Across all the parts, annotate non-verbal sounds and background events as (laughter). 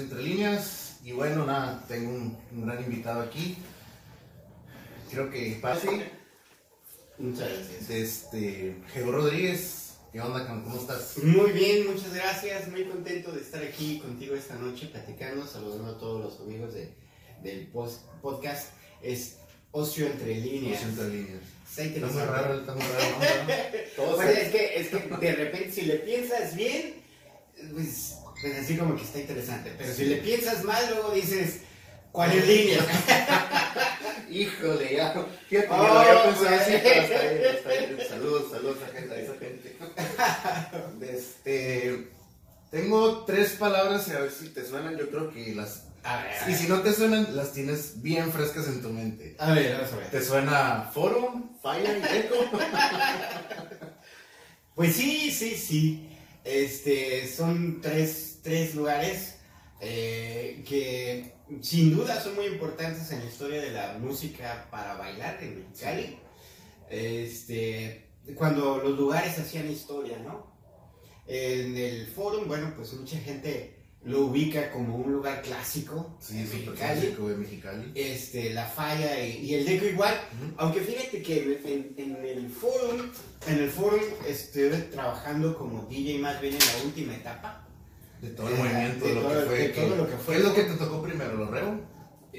Entre Líneas. Y bueno, nada, tengo un, un gran invitado aquí. Creo que Pasi, Muchas gracias. este, Geo Rodríguez. ¿Qué onda? ¿Cómo estás? Muy bien, muchas gracias. Muy contento de estar aquí contigo esta noche platicando, saludando a todos los amigos de, del post- podcast. Es Ocio Entre Líneas. Socio Entre Líneas. Está muy raro, está muy raro. (laughs) es, que, es que de repente si le piensas bien, pues, pues así como que está interesante. Pero si le piensas mal, luego dices, ¿cuál es línea? (laughs) Híjole, ya. Fíjate, Oh, ya güey. así. Saludos, saludos a gente, a esa gente. (laughs) Este, tengo tres palabras y a ver si te suenan. Yo creo que las. A ver, a Y si no te suenan, las tienes bien frescas en tu mente. A ver, a ver. ¿Te suena Forum, Fire y Echo? (laughs) Pues sí, sí, sí. Este, son tres, tres lugares eh, que sin duda son muy importantes en la historia de la música para bailar en Mexicali. Este, cuando los lugares hacían historia, ¿no? En el forum, bueno, pues mucha gente lo ubica como un lugar clásico Sí, en Mexicali. clásico de Mexicali. Este, la falla y, y el deco igual. Ujú. Aunque fíjate que en, en el forum, en el forum estuve trabajando como DJ más bien en la última etapa. De todo el Eh, movimiento, de lo todo- que fue. de que- todo lo que fue. ¿Qué es lo que te tocó primero, lo reo?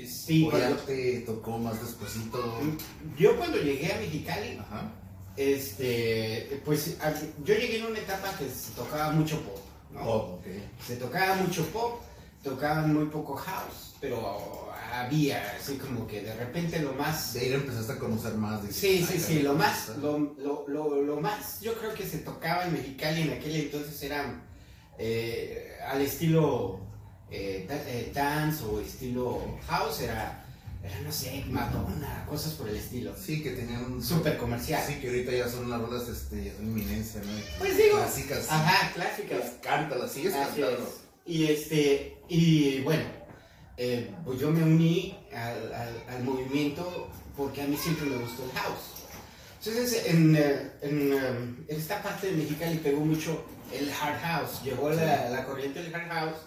Sí, ¿O ya te tocó más despuesito? yo cuando llegué a Mexicali, Ajá. este, pues yo llegué en una etapa que se tocaba mucho pop, ¿no? Oh, ok. Se tocaba mucho pop, tocaban muy poco house, pero había así como que de repente lo más De ahí empezaste a conocer más. de- Sí, sí, sí, lo más, lo, lo, lo más, yo creo que se tocaba en Mexicali en aquel entonces era eh, al estilo eh, eh, dance o estilo house, era, era, no sé, Madonna, cosas por el estilo. Sí, que tenían un Súper comercial. Sí, que ahorita ya son unas rolas, este, ya son inminencia, ¿no? Pues digo, Clásicas. Ajá, clásicas. Cántalas, sigues cantando. Y este, y bueno, eh, pues yo me uní al, al- al movimiento porque a mí siempre me gustó el house. Entonces, en, en, en esta parte de Mexicali pegó mucho el hard house. Llegó la, la corriente del hard house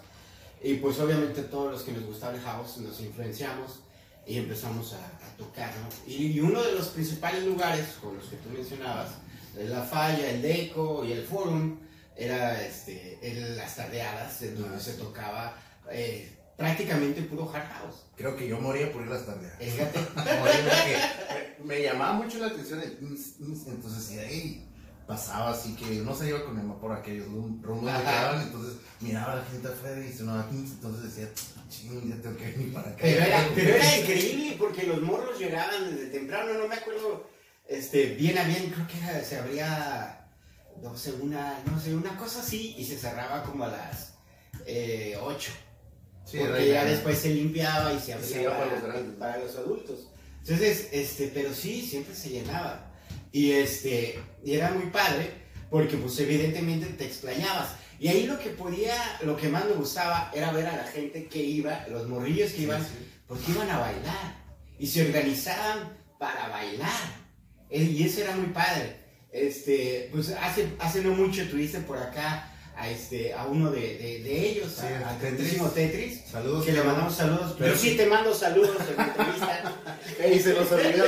y pues obviamente todos los que nos gustaba el house nos influenciamos y empezamos a, a tocar, ¿no? Y, y uno de los principales lugares con los que tú mencionabas, la falla, el deco y el forum, era este, el- las tardeadas, en donde Ah, se tocaba eh, prácticamente puro hard house. Creo que yo moría por ir las tardes. Fíjate. (laughs) Me, me llamaba mucho la atención el entonces ahí pasaba así que no se iba con mi mamá por aquellos rum- rumbos que quedaban, entonces miraba a la gente afuera y sonaba 15, entonces decía, ching, ya tengo que venir para acá. Pero era, (laughs) pero era increíble porque los morros llegaban desde temprano, no me acuerdo este, bien a bien, creo que era- se abría, no sé, una, no sé, una cosa así y se cerraba como a las eh, 8. Sí, porque ya después se limpiaba y se abría iba para, para los para los adultos. Entonces, este, pero sí, siempre se llenaba. Y este, y era muy padre porque pues evidentemente te explayabas. Y ahí lo que podía, lo que más me gustaba era ver a la gente que iba, los morrillos que iban, porque iban a bailar y se organizaban para bailar. Eh, Y eso era muy padre. Este, pues hace, hace no mucho tuviste por acá a, este, a uno de, de, de ellos, Sí, a, a Tetris. Tetris, Saludos. que le mandamos saludos. Pero Yo sí te mando saludos en mi entrevista. (laughs) Ey, se los olvidó.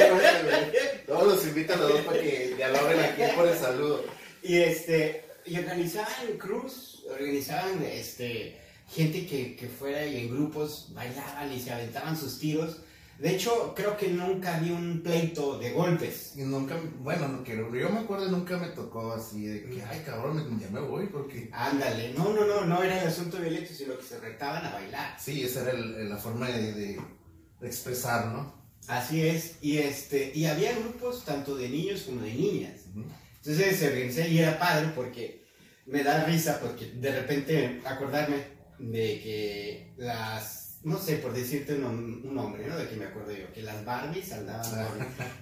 Todos los invitan a los dos para que dialoguen aquí por el saludo. Y este, y organizaban cruz, organizaban este, gente que, que fuera y en grupos bailaban y se aventaban sus tiros. De hecho, creo que nunca vi un pleito de golpes. Y nunca, bueno, no quiero, yo me acuerdo, nunca me tocó así de que, ay cabrón, ya me voy porque... Ándale, no, no, no, no era el asunto violento, sino que se retaban a bailar. Sí, esa era el- la forma de, de- de expresar, ¿no? Así es, y este, y había grupos tanto de niños como de niñas. Ujú. Entonces se organizé y era padre porque me da risa porque de repente acordarme de que las, no sé, por decirte un, un nombre, ¿no? De que me acuerdo yo, que las Barbies andaban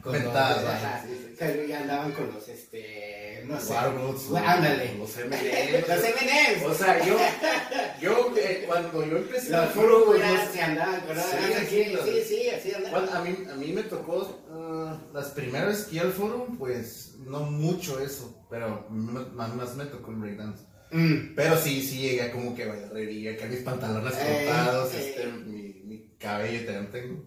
con, con los, (laughs) ajá, sí, andaban con los, este, no sé, Gua- ándale. Los (laughs) los M&M's. M&M's, O sea, yo, (laughs) yo eh, cuando yo empecé los frutas, no- se andaban con Sí, sí, sí, sí, los- sí, sí, así andaban. Bueno, a, mí, a mí me tocó, ah, las primeras que al foro, pues no mucho eso, pero más, más me tocó el breakdance. Mm. Pero sí, sí llegué como que bailarería, que mis pantalones Eh, cortados, eh. este, mi, mi cabello también tengo.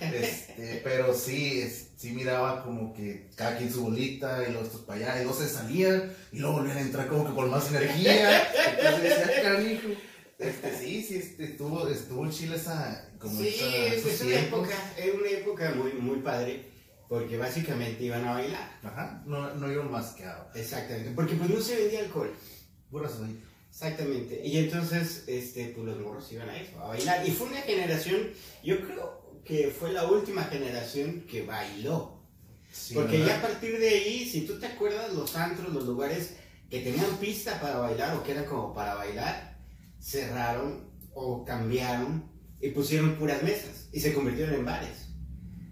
Este, (laughs) pero sí, es- sí miraba como que cada quien su bolita y luego estos para allá y luego se salían y luego volvían a entrar como que con más energía. Entonces decía, canijo. Este, sí, sí, este, estuvo, estuvo en Chile esa, como Sí, esa- es, esos es una época, es una época muy, muy padre, porque básicamente iban a bailar. Ajá, no, no iba más que a Exactamente, porque pues no se vendía alcohol. Puras ahí. Exactamente. Y entonces, este, pues los morros iban a eso, a bailar. Y fue una generación, yo creo que fue la última generación que bailó. Sí, Porque ¿verdad? ya a partir de ahí, si tú te acuerdas, los antros, los lugares que tenían pista para bailar o que eran como para bailar, cerraron o cambiaron y pusieron puras mesas y se convirtieron en bares.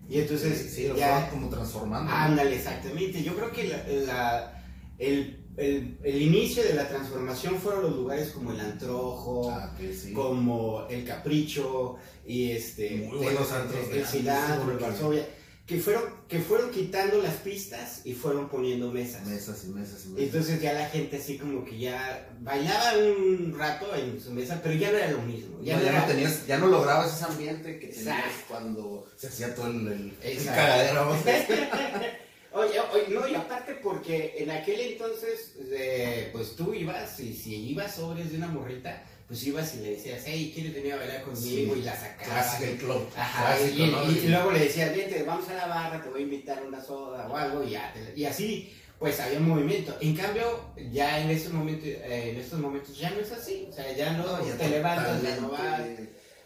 Y entonces sí, sí, lo ya, fueron como transformando. ándale, exactamente. Yo creo que la- la- el, el- el inicio de la transformación fueron los lugares como el Antrojo, Ah, sí. como el Capricho y este Muy buenos antros el, de el cilantro, el Varsovia, que fueron que fueron quitando las pistas y fueron poniendo mesas. Mesas y mesas y mesas. Entonces ya la gente así como que ya bailaba un rato en su mesa, pero ya no era lo mismo. Ya no ya era- no tenías, ya no lograbas ese ambiente que tenías Exacto. cuando se hacía todo el, el, cagadero. (laughs) Oye, oye, no, y aparte porque en aquel entonces, eh, pues tú ibas, y si ibas sobres de una morrita, pues ibas y le decías, hey, ¿quieres venir a bailar conmigo? Sí. Y la sacabas. Club. Ajá, Clásico, y, ¿no? y- y luego le decías, vente, vamos a la barra, te voy a invitar una soda o algo, y, ya, te- y así, pues había movimiento. En cambio, ya en estos momentos, eh, en estos momentos ya no es así, o sea, ya no, No, ya te levantas, ya no vas.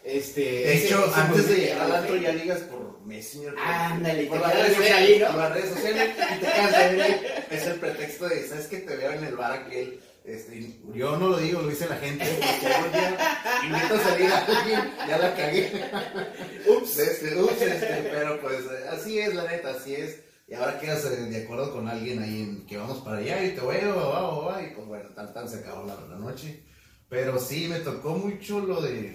Este, De ese- hecho, ese antes de llegar al antro ya ligas por Messenger. Ándale, por te las redes sociales. ahí, ¿no? Por las redes sociales y te quedas de ver. Es el pretexto de, ¿sabes que Te veo en el bar aquel. Este, yo no lo digo, lo dice la gente. Porque invito a salir a alguien, ya la cagué. Ups. Este, ups, este, pero pues así es, la neta, así es. Y ahora quedas de acuerdo con alguien ahí en que vamos para allá y te veo, va, va, va, y pues bueno, tal, tal, se acabó la, la noche. Pero sí, me tocó mucho lo de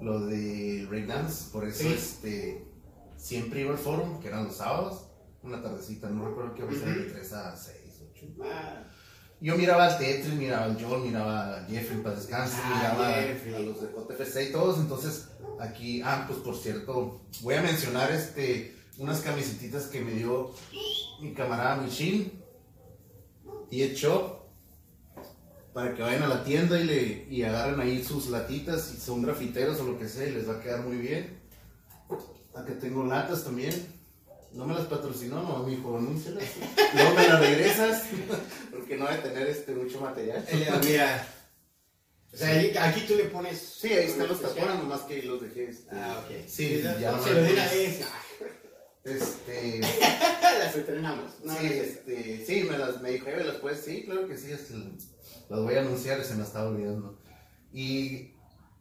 lo de breakdance, por eso Sí. este siempre iba al forum, que eran los sábados, una tardecita, no recuerdo qué hora era, de Ujú. 3 a 6, 8. Ah, Yo miraba al Tetris, miraba al John, miraba a Jeffrey para descanso, Ah, miraba Jeffrey. a los de JFC y todos. Entonces, aquí, ah, pues por cierto, voy a mencionar este, unas camisetitas que me dio mi camarada Michin y Shop para que vayan a la tienda y, le, y agarren ahí sus latitas y son grafiteros o lo que sea y les va a quedar muy bien. Acá tengo latas también. No me las patrocinó, no, mi hijo, anúncialas. (laughs) Luego me las regresas, (laughs) porque no va a tener este, mucho material. eh, mira. O sea, ahí- aquí tú le pones. Sí, ahí están los tapones, nomás que los dejé. este, Ah, ok. Sí, no, ya no se lo una pones. vez. Este, (laughs) Las estrenamos. No, sí, no este, sí, me, las, me dijo, "Eh, ¿las puedes? Sí, claro que sí, este, las voy a anunciar y se me estaba olvidando. Y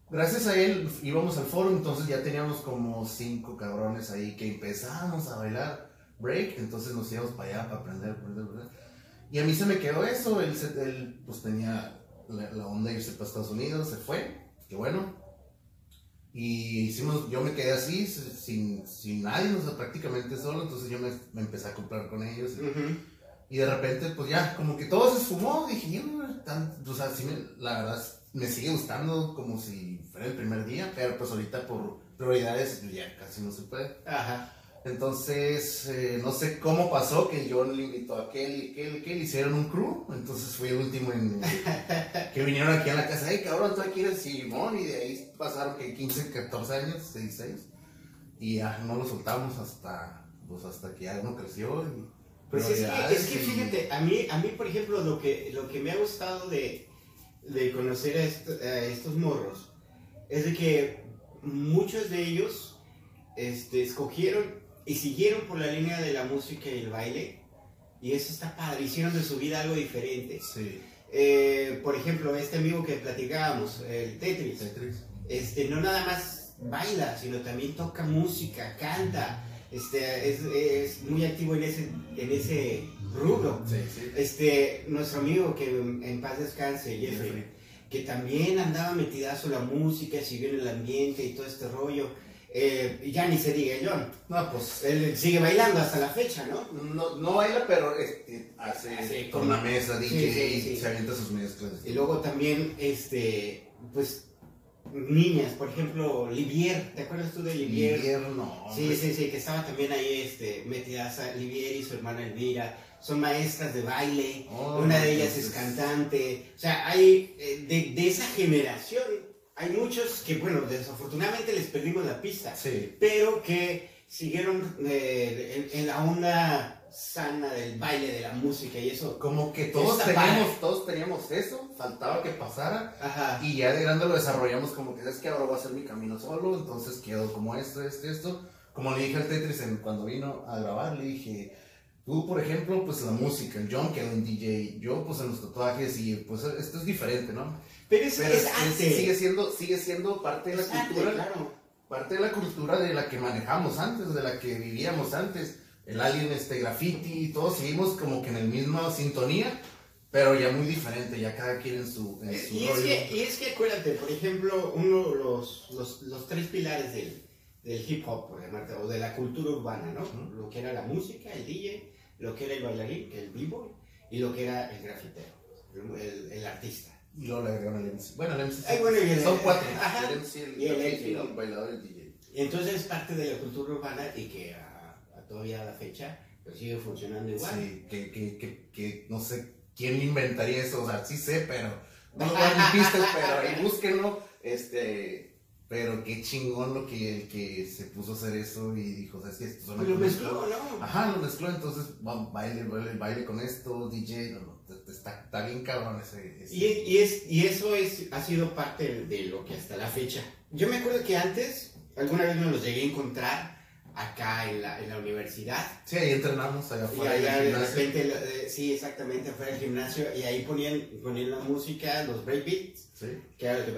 gracias a él íbamos al foro, entonces ya teníamos como cinco cabrones ahí que empezábamos a bailar break, entonces nos íbamos para allá para aprender, aprender, aprender. Y a mí se me quedó eso, él, él pues tenía la, la onda de irse para Estados Unidos, se fue, qué bueno. Y hicimos, yo me quedé así, sin, sin nadie, o sea, prácticamente solo, entonces yo me, me empecé a comprar con ellos. Ujú. Y de repente, pues ya, como que todo se esfumó, dije, yo, tan, o sea, sí me- la verdad, me sigue gustando como si fuera el primer día, pero pues ahorita por prioridades ya casi no se puede. Ajá. Entonces, eh, no sé cómo pasó que John le invitó a aquel y aquel y aquel, hicieron un crew, entonces fui el último en, (laughs) que vinieron aquí a la casa, hey cabrón, tú aquí eres Simón, y de ahí pasaron que 15, 14 años, 16, y ya no lo soltamos hasta, pues hasta que ya uno creció. Y Pues es que, es que fíjate, a mí, a mí por ejemplo, lo que, lo que me ha gustado de, de conocer a, esto- a estos morros es de que muchos de ellos este, escogieron y siguieron por la línea de la música y el baile. Y eso está padre, hicieron de su vida algo diferente. Sí, Eh, por ejemplo, este amigo que platicábamos, el Tetris, Tetris. este, no nada más baila, sino también toca música, canta, este, es, es muy activo en ese, en ese rubro. Sí, sí. Este, nuestro amigo que en paz descanse, Jeffrey, que también andaba metidazo la música, siguió en el ambiente y todo este rollo. eh, ya ni se diga John. No, pues. Él sigue bailando hasta la fecha, ¿no? No, no baila, pero este, hace Hace con la mesa, DJ, sí. se avienta sus mezclas. Y luego también, este, pues, niñas, por ejemplo, Livier, ¿te acuerdas tú de Livier? Livier, no. Sí, hombre. sí, sí, que estaba también ahí, este, metidas a Livier y su hermana Elvira, son maestras de baile, Oh, una de ellas es cantante, o sea, hay, eh, de, de esa generación, hay muchos que, bueno, desafortunadamente les perdimos la pista, Sí. pero que siguieron eh, en, en la onda sana del baile, de la música y eso. Como que todos teníamos, todos teníamos eso, faltaba que pasara. Ajá. Y ya de grande lo desarrollamos como que es que ahora voy a hacer mi camino solo, entonces quedo como esto, esto, esto. Como le dije al Tetris en- cuando vino a grabar, le dije, tú por ejemplo, pues la música, John quedó en DJ, yo pues en los tatuajes y pues esto es diferente, ¿no? Pero es, Pero es es- arte. sigue siendo, sigue siendo parte de la Es arte, cultura, claro. parte de la cultura de la que manejamos antes, de la que vivíamos antes. El alien, este graffiti, todos seguimos como que en el misma sintonía, pero ya muy diferente, ya cada quien en su, en su Y es, que, y es que acuérdate, por ejemplo, uno de los, los, los tres pilares del, del hip hop, por llamarte, o de la cultura urbana, ¿no? Lo que era la música, el DJ, lo que era el bailarín, que el b-boy, y lo que era el grafitero, el, el- el artista. Y luego le agregaron el MC. Bueno, el MC. Ay, bueno, y el- son cuatro. ajá. El MC, el, Y el ¿no? el bailador y el DJ. Y entonces es parte de la cultura urbana y que a, a todavía a la fecha pues sigue funcionando igual. Sí, que, que, que, que no sé quién inventaría eso. O sea, sí sé, pero. No lo (laughs) pistas, pero ahí búsquenlo. Este. Pero qué chingón lo que el que se puso a hacer eso y dijo, o sea, es que esto Pues lo mezcló, ¿no? Ajá, lo mezcló, entonces va- baile, baile, baile con esto, DJ, no, no, está, está bien cabrón ese. ese- Y, y es, y eso es, ha sido parte de lo que hasta la fecha. Yo me acuerdo que antes, alguna vez me los llegué a encontrar acá en la, en la universidad. Sí, ahí entrenamos allá Y afuera. allá en el de gimnasio. repente, eh, sí, exactamente, afuera del gimnasio, y ahí ponían, ponían la música, los breakbeats, Sí. que era lo que.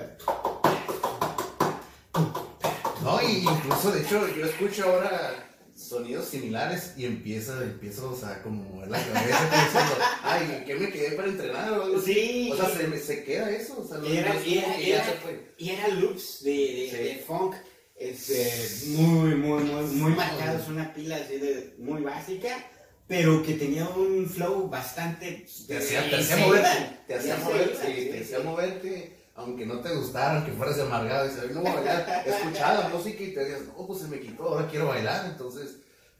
No, y incluso, de hecho, yo escucho ahora sonidos similares y empiezo, empiezo, o sea, como mover la cabeza pensando, ay, ¿qué me quedé para entrenar o? Sí, O sea, se, se queda eso, o sea, Y era- y era- y era- y eran loops de, de, Sí. de funk este, muy, muy, muy, muy marcados, una pila así de, muy básica, pero que tenía un flow bastante... Te hacía, te y hacía se moverte, te hacía y moverte, te hacía aunque no te gustara, aunque fueras amargado, dices, no bailar, escuchaba música y te decías, no, pues se me quitó, ahora quiero bailar, entonces,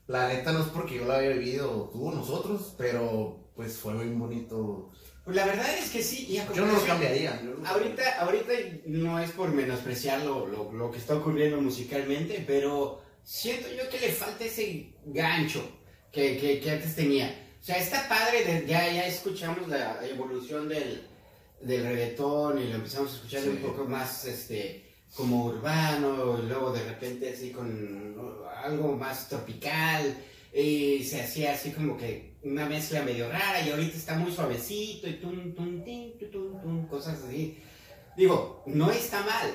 la neta no es porque yo la haya vivido tú o nosotros, pero pues fue muy bonito. Pues la verdad es que sí. y Yo no lo cambiaría. Ahorita, ahorita no es por menospreciar lo, lo, lo que está ocurriendo musicalmente, pero siento yo que le falta ese gancho que, que, que antes tenía. O sea, está padre, de- ya, ya escuchamos la evolución del, del reggaetón y lo empezamos a escuchar Sí. un poco más este como urbano, y luego de repente así con algo más tropical, y se hacía así como que una mezcla medio rara, y ahorita está muy suavecito, y tum, tum, tin, tu, tum, tum, cosas así. Digo, no está mal,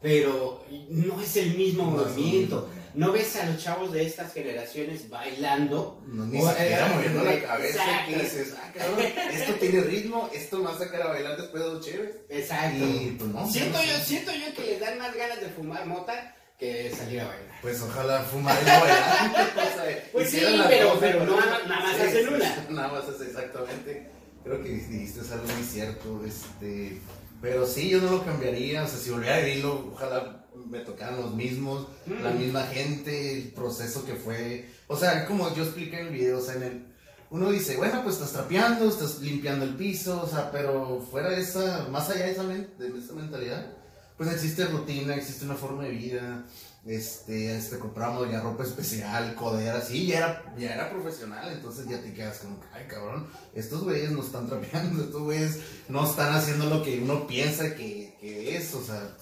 pero no es el mismo No movimiento. No ves a los chavos de estas generaciones bailando. No, ni siquiera eh, moviendo la exacto. cabeza que dices, ah, cabrón, esto tiene ritmo, esto me va a sacar a bailar después de dos chéves. Exacto. Y pues no. Siento yo, siento yo que les dan más ganas de fumar mota que salir a bailar. Pues ojalá fumar y bailar. Pues sí, las pero- pero ¿no? nada más- más hacen una. (laughs) Nada más hace exactamente. Creo que dijiste algo muy cierto. Este, pero sí, yo no lo cambiaría. O sea, si volviera a vivirlo, ojalá me tocaran los mismos, Mm. la misma gente, el proceso que fue. O sea, como yo expliqué en el video, o sea, en el, uno dice, bueno, pues estás trapeando, estás limpiando el piso, o sea, pero fuera de esa, más allá de esa, de esa mentalidad, pues existe rutina, existe una forma de vida, este, este, compramos ya ropa especial, coderas, sí, ya era, ya era profesional, entonces ya te quedas como, ay cabrón, estos güeyes no están trapeando, (laughs) estos güeyes no están haciendo lo que uno piensa que, que es, o sea,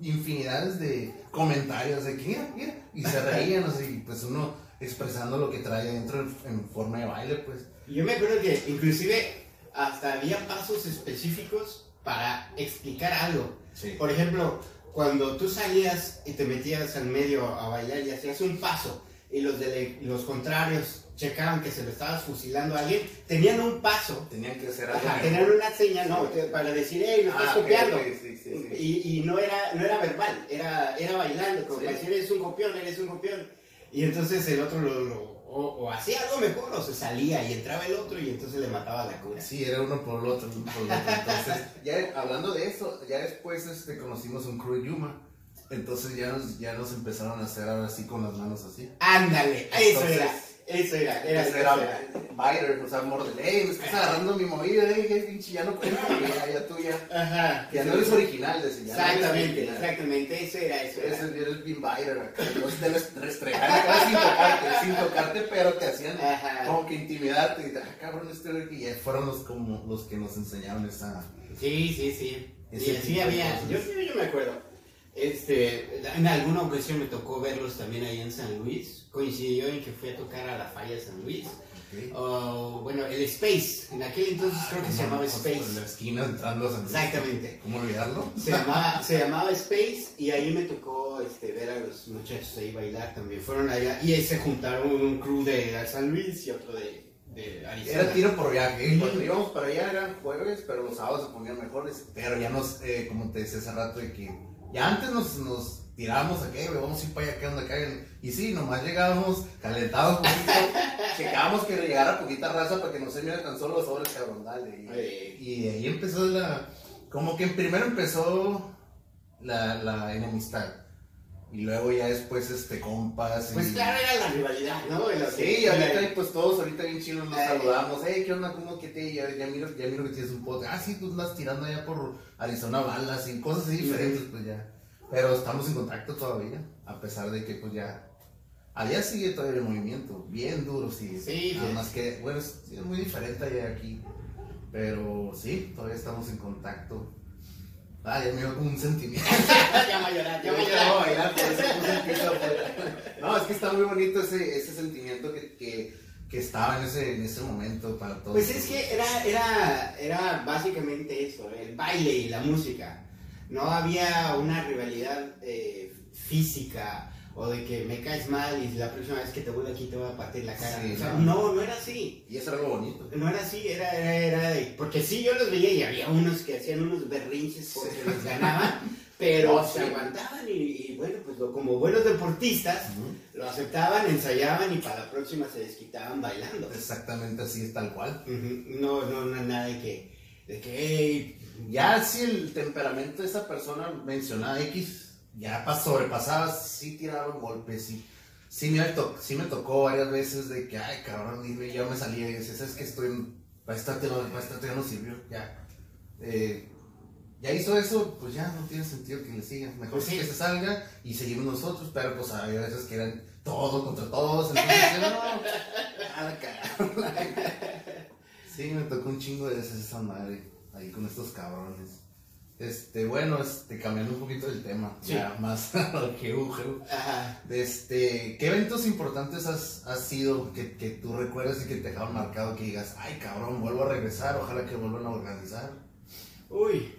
infinidades de comentarios de que mira, mira, y se reían, o sea, pues uno expresando lo que trae dentro en, en forma de baile, pues. Yo me acuerdo que inclusive hasta había pasos específicos para explicar algo. Sí. Por ejemplo, cuando tú salías y te metías al medio a bailar y hacías un paso y los, de los contrarios checaban que se lo estabas fusilando a alguien, tenían un paso. Tenían que hacer algo. Tenían una señal, no, para decir, hey, lo estás Ah, copiando. ok, sí, sí, sí. Y, y no, era, no era verbal, era, era bailando, como que decir, eres un copión, eres un copión. Y entonces el otro lo, lo- o, o hacía algo mejor o se salía y entraba el otro y entonces le mataba la cura. Sí, era uno por el otro, uno por el otro. Entonces, ya hablando de eso, ya después este, conocimos un crew Yuma. Entonces ya nos, ya nos empezaron a hacer ahora sí con las manos así. Ándale, eso Entonces, era, eso era, era, Ese eso era era. Biter, o sea, mordele, hey, me estás agarrando mi movida, eh, pinche, ya no cuenta, ya, ya tú ya. Ajá. Ya no eres original, decía. no Exactamente, exactamente, eso era, eso era. Ese era el Bean Biter acá. No te debes restregar acá sin tocarte, sin tocarte, pero te hacían Ajá. como que intimidarte. Y, ah, cabrón, este güey que ya fueron los, como, los que nos enseñaron esa. Sí, sí, sí. Y así había, yo, sí, yo me acuerdo. Este, en alguna ocasión me tocó verlos también ahí en San Luis. Coincidió en que fui a tocar a la falla San Luis. Ok. O, bueno, el Space. En aquel entonces creo que se llamaba Como En Space. la esquina entrando a San Luis. Exactamente. ¿Cómo olvidarlo? Se llamaba, se llamaba Space y ahí me tocó este, ver a los muchachos ahí bailar también. Fueron allá y ahí se juntaron un crew de San Luis y otro de. Era tiro por viaje. Cuando íbamos para allá eran jueves, pero los sábados se ponían mejores. Pero ya nos, eh, como te decía hace rato, de que ya antes nos, nos tirábamos a qué, vamos a ir para allá, ¿qué onda acá? Y sí, nomás llegábamos, calentábamos un poquito, (laughs) checábamos que llegara poquita raza para que no se me tan solo los sobres, cabrón, dale. Y, y ahí empezó la. Como que primero empezó la, la enemistad. Y luego ya después, este, compas. Pues y- claro, era la rivalidad, ¿no? Sí, que- y ahorita pues todos ahorita bien chinos nos saludamos. Hey, ¿qué onda? ¿Cómo que te? Ya, ya miro, ya miro que tienes un podcast. Ah, sí, tú andas tirando allá por Arizona balas y cosas así diferentes, pues ya. Pero estamos en contacto todavía, a pesar de que pues ya. Allá sigue todavía el movimiento, bien duro sigue. Sí, Nada más que, bueno, es, es muy diferente allá aquí. Pero sí, todavía estamos en contacto. Ah, ya me dio como un sentimiento. ya a llorar, ya Yo llorar. No, es que está muy bonito ese, ese sentimiento que, que, que estaba en ese, en ese momento para todos. Pues es que era, era, era básicamente eso, el baile y la música. No había una rivalidad eh, física o de que me caes mal y la próxima vez que te vuelva aquí te voy a partir la cara. Sí, O sea, no. no, era así. Y eso era algo bonito. No era así, era, era, era de- Porque sí, yo los veía y había unos que hacían unos berrinches porque Sí. les ganaban, pero No, (laughs) se sí. aguantaban y, y bueno, pues lo- como buenos deportistas, lo aceptaban, ensayaban y para la próxima se desquitaban bailando. Exactamente así es tal cual. No, no, no, nada de que, de que, hey, Ya si el temperamento de esa persona mencionada X ya pas- sobrepasaba, sí tiraban golpes, sí. Sí me, to- sí me tocó varias veces de que, ay cabrón, dime, ya me salía y decía, sabes que estoy, para esta te no, sirvió, ya. Eh, ya hizo eso, pues ya no tiene sentido que le sigan. Mejor sí. que se salga y seguimos nosotros, pero pues había veces que eran todos contra todos, entonces no, a la cagada. Sí, me tocó un chingo de veces esa madre ahí con estos cabrones. Este, bueno, este, cambiando un poquito del tema, Sí. ya más (laughs) que ujeu. Este, ¿qué eventos importantes has, has sido que, que tú recuerdas y que te dejaron marcado que digas, ay cabrón, vuelvo a regresar, ojalá que vuelvan a organizar? Uy,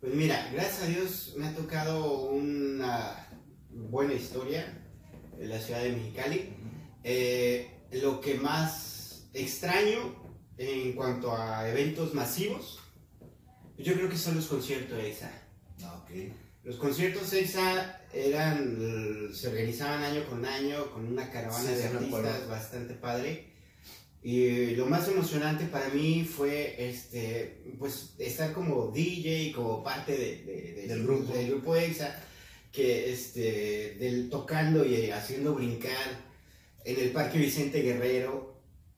pues mira, gracias a Dios me ha tocado una buena historia en la ciudad de Mexicali. Eh, lo que más extraño en cuanto a eventos masivos, yo creo que son los conciertos EXA. Ah, ok. Los conciertos EXA eran, se organizaban año con año con una caravana Sí, de artistas bastante padre. Y lo más emocionante para mí fue este, pues, estar como DJ, como parte de- de- de- Del grupo. del grupo EXA, que este, del, tocando y haciendo brincar en el Parque Vicente Guerrero.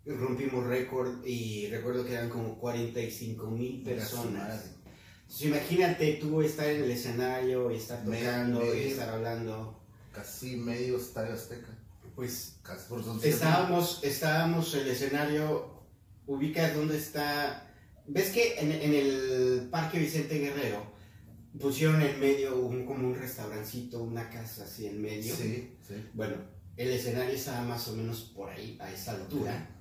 Rompimos récord y recuerdo que eran como 45 mil personas. Entonces, imagínate tú estar en el escenario y estar tocando y estar hablando. Casi medio estadio azteca. Pues Casi por estábamos, estábamos en el escenario, ubicas dónde está. ¿Ves que en, en el Parque Vicente Guerrero pusieron en medio un, como un restaurancito, una casa así en medio? Sí, sí. Bueno, el escenario estaba más o menos por ahí, a esa altura.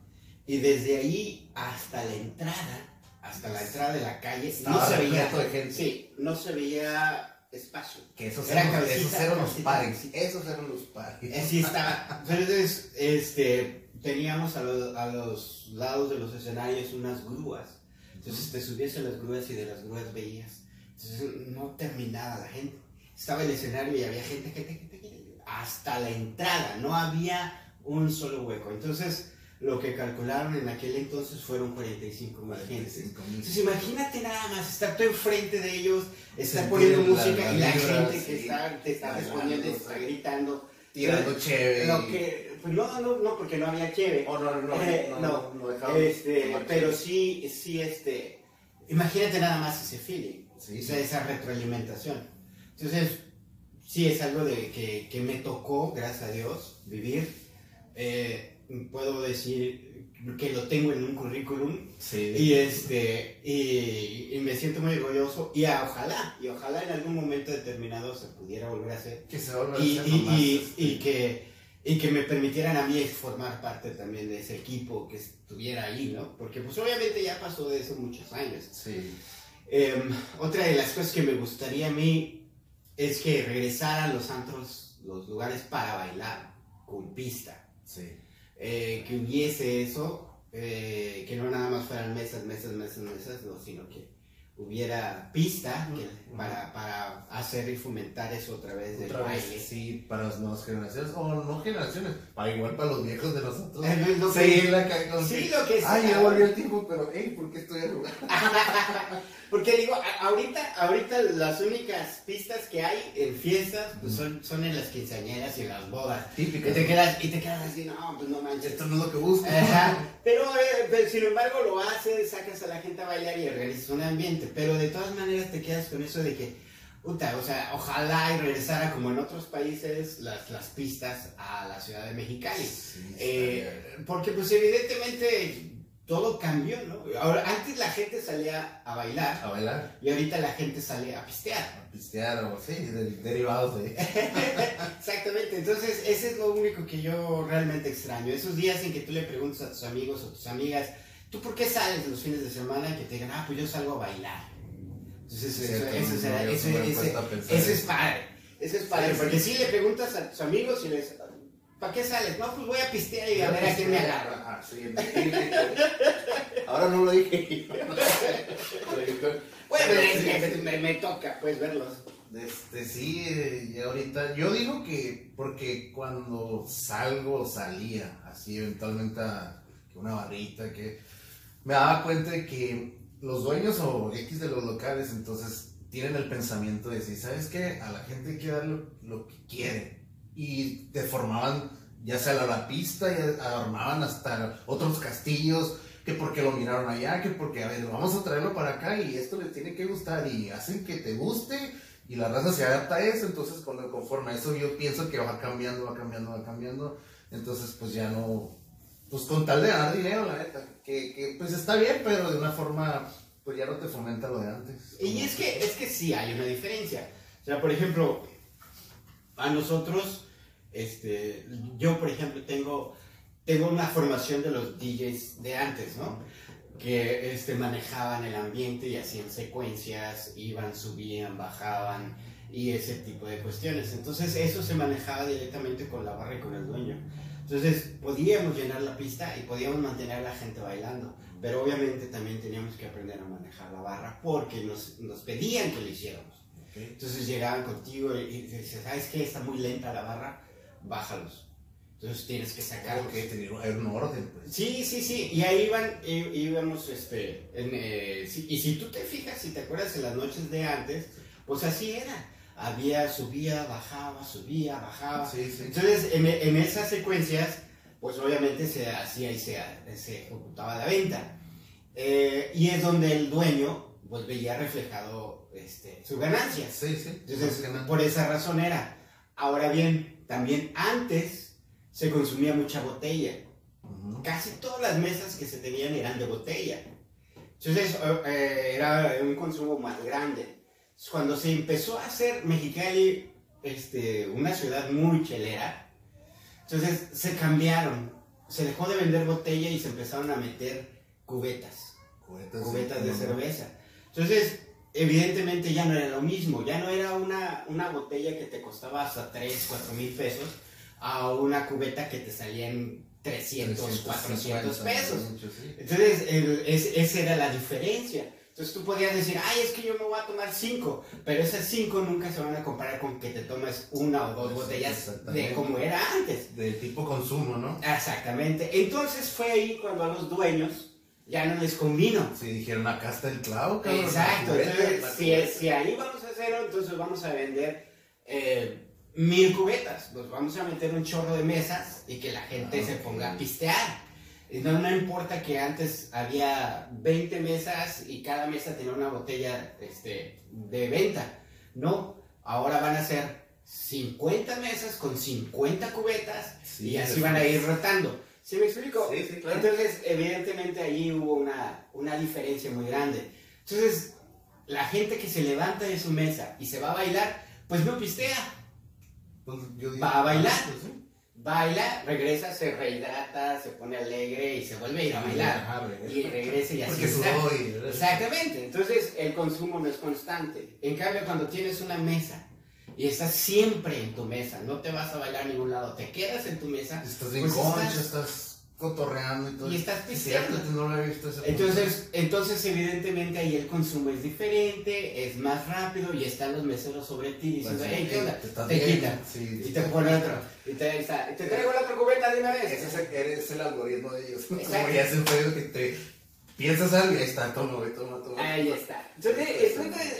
Y desde ahí hasta la entrada, hasta la entrada de la calle, no se veía. de gente. Sí, no se veía espacio. Que esos Era eran, cabecita, esos eran los pares. Esos eran los pares. Así estaba. Entonces, este, teníamos a, lo- a los lados de los escenarios unas grúas. Entonces te subías a las grúas y de las grúas veías. Entonces, no, no terminaba la gente. Estaba el escenario y había gente, gente, gente, gente, hasta la entrada, no había un solo hueco. Entonces, lo que calcularon en aquel entonces fueron 45 mil gentes. 45 mil. Entonces, imagínate nada más estar tú enfrente de ellos, estar poniendo música la y la gente que está, te está respondiendo, te está gritando. Tirando chévere. Lo que, pues no, no, no, porque no había chévere. Oh, no, no, Eh, no, no, no, no Este, pero sí, sí, este, imagínate nada más ese feeling, Sí, esa retroalimentación. Entonces, sí es algo de que, que me tocó, gracias a Dios, vivir. Eh, puedo decir que lo tengo en un currículum sí. y este y, y me siento muy orgulloso y ojalá y ojalá en algún momento determinado se pudiera volver a hacer que se vuelva a y, hacer y- nomás, y- este, y que, y que me permitieran a mí formar parte también de ese equipo que estuviera ahí, ¿no? Porque pues obviamente ya pasó de eso muchos años. Sí. Em, otra de las cosas que me gustaría a mí es que regresaran los antros, los lugares para bailar con pista. Sí. Eh, que hubiese eso, eh, que no nada más fueran mesas, mesas, mesas, mesas, no, sino que hubiera pista para, para hacer y fomentar eso a través del Otra vez, baile. sí, para las nuevas generaciones, o no generaciones, para igual para los viejos de nosotros. Es lo que- Sí, la cagó. Sí, lo que Ay, ya volvió el tiempo, pero, hey, ¿por qué estoy? (laughs) Porque digo, ahorita, ahorita las únicas pistas que hay en fiestas pues son, son en las quinceañeras y en las bodas. Y Típico. te quedas, y te quedas así, no, pues no manches. Esto no es lo que busco. Pero, eh, pero, sin embargo lo haces, sacas a la gente a bailar y organizas un ambiente. Pero de todas maneras te quedas con eso de que, puta, o sea, ojalá y regresara como en otros países las, las pistas a la ciudad de Mexicali. Sí, Eh, porque pues evidentemente todo cambió, ¿no? Ahora, antes la gente salía a bailar a bailar, y ahorita la gente sale a pistear. a pistear o sí, de- derivados de. (laughs) Exactamente, entonces ese es lo único que yo realmente extraño. Esos días en que tú le preguntas a tus amigos o tus amigas, ¿tú por qué sales los fines de semana? Y que te digan, ah, pues yo salgo a bailar. Entonces eso, eso no, ese- ese- pensar ese es eso. padre. Ese es padre, Sí, porque sí. si le preguntas a tus amigos y les ¿para qué sales? No, pues voy a pistear y a ver a quién me agarro. Ajá, sí, Ahora no lo dije. (laughs) Bueno, me, me toca pues verlos. Este, sí, y ahorita, yo digo que, porque cuando salgo, salía, así eventualmente a que una barrita, que me daba cuenta de que los dueños o X de los locales, entonces, tienen el pensamiento de decir, ¿sabes qué? A la gente hay que lo, que quiere. Y te formaban, ya sea la, la pista, y armaban hasta otros castillos, que porque lo miraron allá, que porque, a ver, vamos a traerlo para acá y esto les tiene que gustar y hacen que te guste y la raza se adapta a eso, entonces con- conforme a eso yo pienso que va cambiando, va cambiando, va cambiando, entonces pues ya no, pues con tal de ganar dinero, la neta, que, que pues está bien, pero de una forma, pues ya no te fomenta lo de antes. Y es que, es que sí hay una diferencia. O sea, por ejemplo, a nosotros, este, yo por ejemplo tengo, tengo una formación de los DJs de antes, ¿no? Que este, manejaban el ambiente y hacían secuencias, iban, subían, bajaban y ese tipo de cuestiones. Entonces eso se manejaba directamente con la barra y con el dueño. Entonces podíamos llenar la pista y podíamos mantener a la gente bailando, pero obviamente también teníamos que aprender a manejar la barra porque nos, nos pedían que lo hiciéramos. Ok. Entonces llegaban contigo y, decían, ¿sabes qué? Está muy lenta la barra, bájalos. Entonces tienes que sacarlos. Claro que tener un orden, pues. Sí, sí, sí, y ahí iban, íbamos, este, en, eh, sí, y si tú te fijas, si te acuerdas en las noches de antes, pues así era. Había, subía, bajaba, subía, bajaba. Sí, sí. Entonces, en, en esas secuencias, pues obviamente se hacía y se, se ejecutaba la venta. Eh, y es donde el dueño, pues veía reflejado este, su ganancia. Sí, sí. Entonces, por esa razón era. Ahora bien, también antes se consumía mucha botella. Casi todas las mesas que se tenían eran de botella. Entonces, eh, era un consumo más grande. Cuando se empezó a hacer Mexicali este, una ciudad muy chelera, entonces se cambiaron. Se dejó de vender botella y se empezaron a meter cubetas Cubetas, cubetas sí, de no, cerveza. Entonces, evidentemente ya no era lo mismo, ya no era una, una botella que te costaba hasta 3, 4 mil pesos a una cubeta que te salía en 300, 400 pesos. Entonces, el- es- esa era la diferencia. Entonces tú podías decir, ay, es que yo me voy a tomar cinco, pero esas cinco nunca se van a comparar con que te tomes una o dos botellas de como era antes. De tipo consumo, ¿no? Exactamente. Entonces fue ahí cuando a los dueños ya no les convino. Sí, dijeron, acá está el clavo, cabrón. Exacto. Entonces, si, si, ahí vamos a hacerlo, entonces vamos a vender eh, mil cubetas. Nos vamos a meter un chorro de mesas y que la gente ah, se ponga a pistear. No, no importa que antes había 20 mesas y cada mesa tenía una botella este, de venta. No, ahora van a ser 50 mesas con 50 cubetas y así van a ir rotando. ¿Sí me explico? Sí, sí, claro. Entonces, evidentemente allí hubo una, una diferencia muy grande. Entonces, la gente que se levanta de su mesa y se va a bailar, pues no pistea. Pues, va a bailar. Baila, regresa, se rehidrata, se pone alegre y se vuelve a ir a bailar. y regresa y así está. Exactamente. Entonces el consumo no es constante. En cambio, cuando tienes una mesa y estás siempre en tu mesa, no te vas a bailar a ningún lado, te quedas en tu mesa. Estás en pues concha, estás cotorreando y todo. Y estás pisteando. entonces, entonces, evidentemente, ahí el consumo es diferente, es más rápido y están los meseros sobre ti diciendo, hey, ¿qué onda? Te, quitan. y te pone otro. Y te, está, te traigo la otra cubeta de una vez. Ese es, eres el algoritmo de ellos. Como ya se fue que te piensas algo y ahí está, toma, toma, toma. Ahí está. Entonces,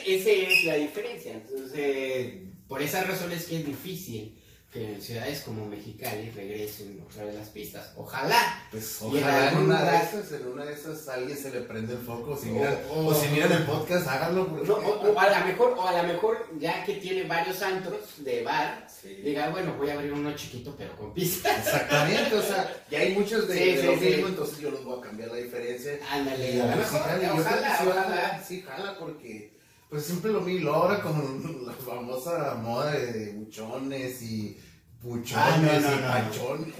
esa es la diferencia. Entonces, por esa razón es que es difícil que en ciudades como Mexicali regresen otra vez las pistas. Ojalá. Pues ojalá en, una de esas, en una de esas alguien se le prende el foco. Si miran, o, si miran el podcast, háganlo. o, a lo mejor, o a lo mejor, ya que tiene varios antros de bar, diga, bueno, voy a abrir uno chiquito pero con pistas. Exactamente, o sea, ya hay muchos de, sí, de mismo, entonces yo los voy a cambiar la diferencia. Ándale, a lo mejor, ojalá, ojalá. Sí, jala porque pues siempre lo mismo, ahora con (laughs) la famosa moda de buchones y puchones y panchones.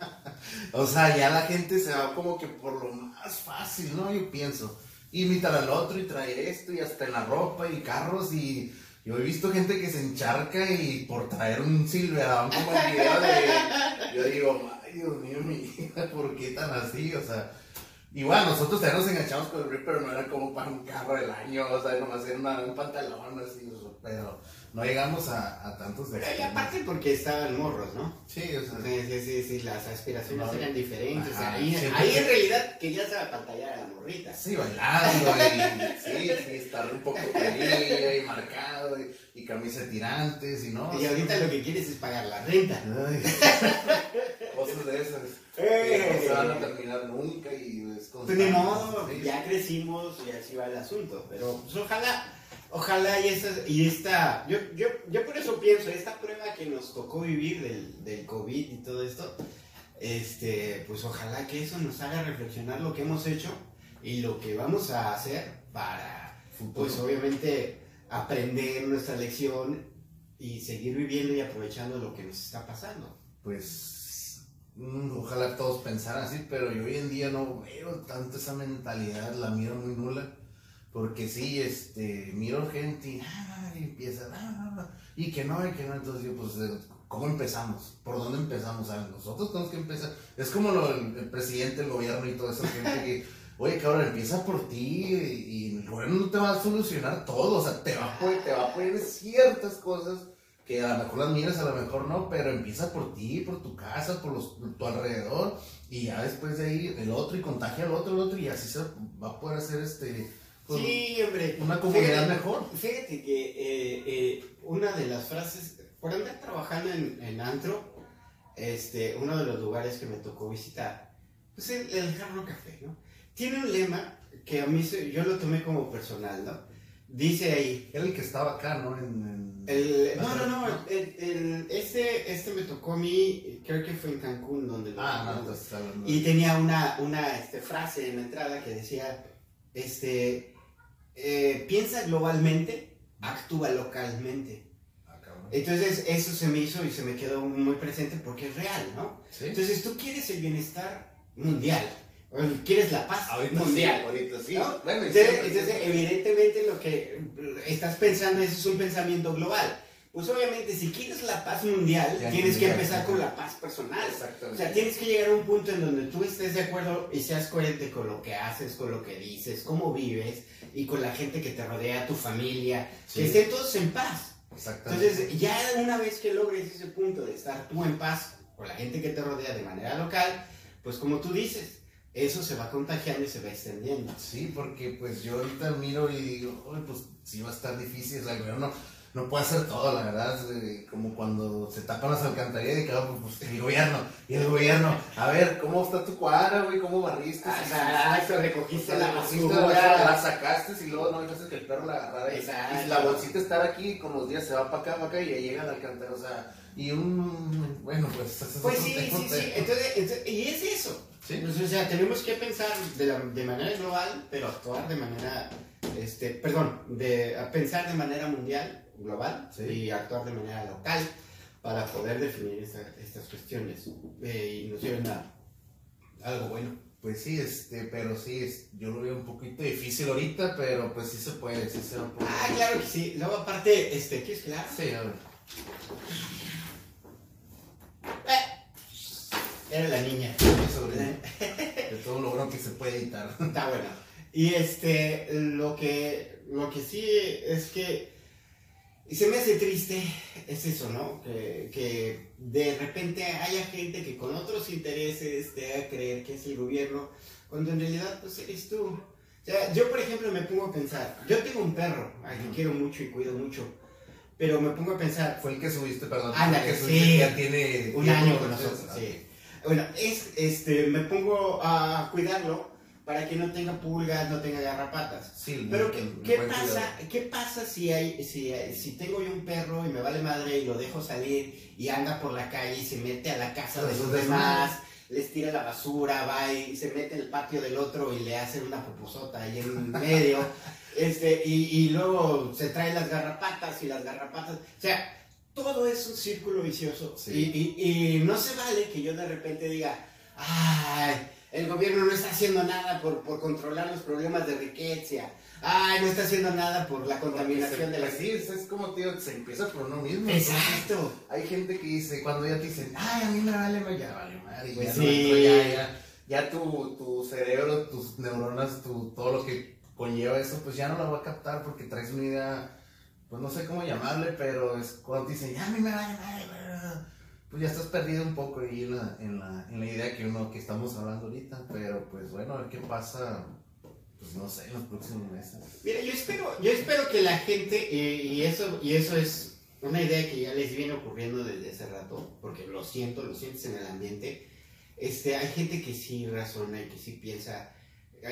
(laughs) o sea, ya la gente se va como que por lo más fácil, ¿no? Yo pienso. Imitar al otro y traer esto y hasta en la ropa y carros y yo he visto gente que se encharca y por traer un Silverado como el video de... Yo digo, ay Dios mío, mi ¿por qué tan así? O sea, Igual, nosotros también nos enganchamos con el Rip, pero no era como para un carro del año, o sea, nomás era un pantalón así, pero no llegamos a, a tantos de Y aparte porque estaban morros, ¿no? Sí, o sea. Sí, sí, sí, sí las aspiraciones eran diferentes. ahí, ahí en realidad querías pantallar a la morrita. Sí, bailando, y, sí, sí, estar un poco feliz y marcado, y, camisa de tirantes, y no. Y ahorita lo que quieres es pagar la renta. (laughs) cosas de esas. Eh, no se van a terminar nunca y es Pues ya crecimos y así va el asunto. Pero pues, ojalá Ojalá y esta, y esta yo, yo, yo por eso pienso, esta prueba que nos tocó vivir del, del COVID y todo esto, este, pues ojalá que eso nos haga reflexionar lo que hemos hecho y lo que vamos a hacer para, pues obviamente, aprender nuestra lección y seguir viviendo y aprovechando lo que nos está pasando. Pues mm, ojalá todos pensaran así, pero yo hoy en día no veo tanto esa mentalidad, la miro muy nula. Porque sí, este, miro gente y, ah, empieza, ah, ah, y que no, y que no, entonces yo, pues, eh, ¿cómo empezamos? ¿Por dónde empezamos? nosotros tenemos que empezar. Es como lo, el, presidente, el gobierno y toda esa gente que, (laughs) oye, cabrón, empieza por ti y, el gobierno no te va a solucionar todo, o sea, te va a poner, te va a poner ciertas cosas que a lo mejor las miras, a lo mejor no, pero empieza por ti, por tu casa, por, los, tu alrededor, y ya después de ahí el otro, y contagia al otro, el otro, y así se va a poder hacer este sí, hombre. Una comunidad mejor. Fíjate que eh, eh, una de las frases, por andar trabajando en, en, Antro, este, uno de los lugares que me tocó visitar, pues el, el Jarro Café, ¿no? Tiene un lema que a mí yo lo tomé como personal, ¿no? Dice ahí. Era el que estaba acá, ¿no? En, el, no, no, no. El, este, este me tocó a mí, creo que fue en Cancún donde lo. Ah, no, Y tenía una, una este, frase en la entrada que decía: este, eh, piensa globalmente, actúa localmente. Ah, Entonces eso se me hizo y se me quedó muy presente porque es real, ¿no? Entonces tú quieres el bienestar mundial, quieres la paz mundial. entonces, evidentemente lo que estás pensando es un pensamiento global. Pues obviamente si quieres la paz mundial, Ya, tienes que empezar con la paz personal. O sea, tienes que llegar a un punto en donde tú estés de acuerdo y seas coherente con lo que haces, con lo que dices, cómo vives y con la gente que te rodea, tu familia, Sí. que estén todos en paz. Exactamente. Entonces, ya una vez que logres ese punto de estar tú en paz con la gente que te rodea de manera local, pues como tú dices, eso se va contagiando y se va extendiendo. Sí, porque pues yo ahorita miro y digo, "Uy, pues sí va a estar difícil, o sea, gobierno no puede hacer todo, la verdad, eh, como cuando se tapan las alcantarillas y cada pues el gobierno, y el gobierno, a ver, ¿cómo está tu cuadra, güey? ¿Cómo barriste? Exacto, recogiste la basura. la sacaste y luego no dejaste que el perro la agarrara y, y la bolsita estar aquí con los días se va para acá, para acá y ya llega la alcantarilla, o sea, y un, bueno, pues (laughs) Pues sí, sí, sí. Entonces, entonces- y es eso. Sí. Pues, o sea, tenemos que pensar de, la- de manera global, pero actuar de manera, este, perdón, de a pensar de manera mundial, global, Sí. y actuar de manera local para poder definir esta- estas cuestiones eh, y nos lleven a algo bueno. Pues sí, este, pero sí, es- yo lo veo un poquito difícil ahorita, pero pues sí se puede, sí se va a poder. Ah, claro que sí. Luego aparte, este, ¿qué es claro? Sí, a ver. Era la niña. (laughs) De todo lo bueno que se puede editar. Está bueno. Y este, lo que, lo que sí es que, y se me hace triste, es eso, ¿no? Que, que de repente haya gente que con otros intereses te haga creer que es el gobierno, cuando en realidad pues eres tú. O sea, yo por ejemplo me pongo a pensar, yo tengo un perro, al que quiero mucho y cuido mucho, pero me pongo a pensar, Fue el que subiste, perdón. Ándale, el que subiste sí. ya tiene un año con nosotros, sí. Bueno, es, este, me pongo a cuidarlo para que no tenga pulgas, no tenga garrapatas. Sí, Pero ¿qué, pasa, cuidado. ¿qué pasa si, hay, si, si tengo yo un perro y me vale madre y lo dejo salir y anda por la calle y se mete a la casa de Eso los demás, les tira la basura, va y se mete en el patio del otro y le hace una poposota ahí en medio, (laughs) este, y, y luego se trae las garrapatas y las garrapatas, o sea, todo es un círculo vicioso Sí. y, y- y no se vale que yo de repente diga, ay, el gobierno no está haciendo nada por, por controlar los problemas de riqueza. Ay, no está haciendo nada por la contaminación de la sí, es, como, tío, se empieza por uno mismo. Exacto. Hay gente que dice, cuando ya te dicen, ay, a mí me vale, me ya vale madre, Pues ya, sí. no ya, ya, ya tu, tu cerebro, tus neuronas, tu, todo lo que conlleva eso, pues ya no lo va a captar porque traes una idea, pues no sé cómo llamarle, pero es cuando te dicen, ya a mí me vale madre, güey", pues ya estás perdido un poco ahí en la, en la, en la idea que uno, que estamos hablando ahorita, pero pues bueno, a ver qué pasa, pues no sé, en los próximos meses. Mira, yo espero, yo espero que la gente, eh, y, eso, y eso es una idea que ya les viene ocurriendo desde hace rato, porque lo siento, lo sientes en el ambiente, este, hay gente que sí razona y que sí piensa,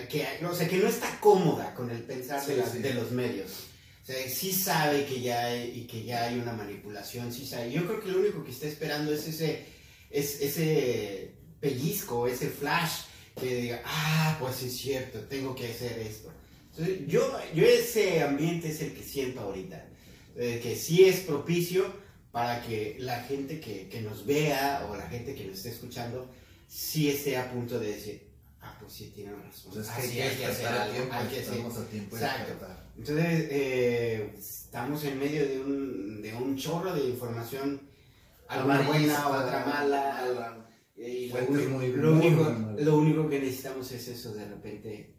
que, o sea, que no está cómoda con el pensar de, sí. de los medios. Sí sabe que ya hay, y que ya hay una manipulación, sí sabe. Yo creo que lo único que está esperando es ese, es ese pellizco, ese flash que diga, ah, pues es cierto, tengo que hacer esto. Entonces, yo, yo ese ambiente es el que siento ahorita, eh, que sí es propicio para que la gente que, que nos vea o la gente que nos esté escuchando, sí esté a punto de decir, ah, pues sí, tiene razón. Pues es que Ah, hay que hay que hacer algo, tiempo, hay que hacer- a tiempo Exacto. Entonces, eh, estamos en medio de un, de un chorro de información, alguna buena, otra mala. Y lo, único, muy- lo muy, único- muy lo único que necesitamos es eso de repente.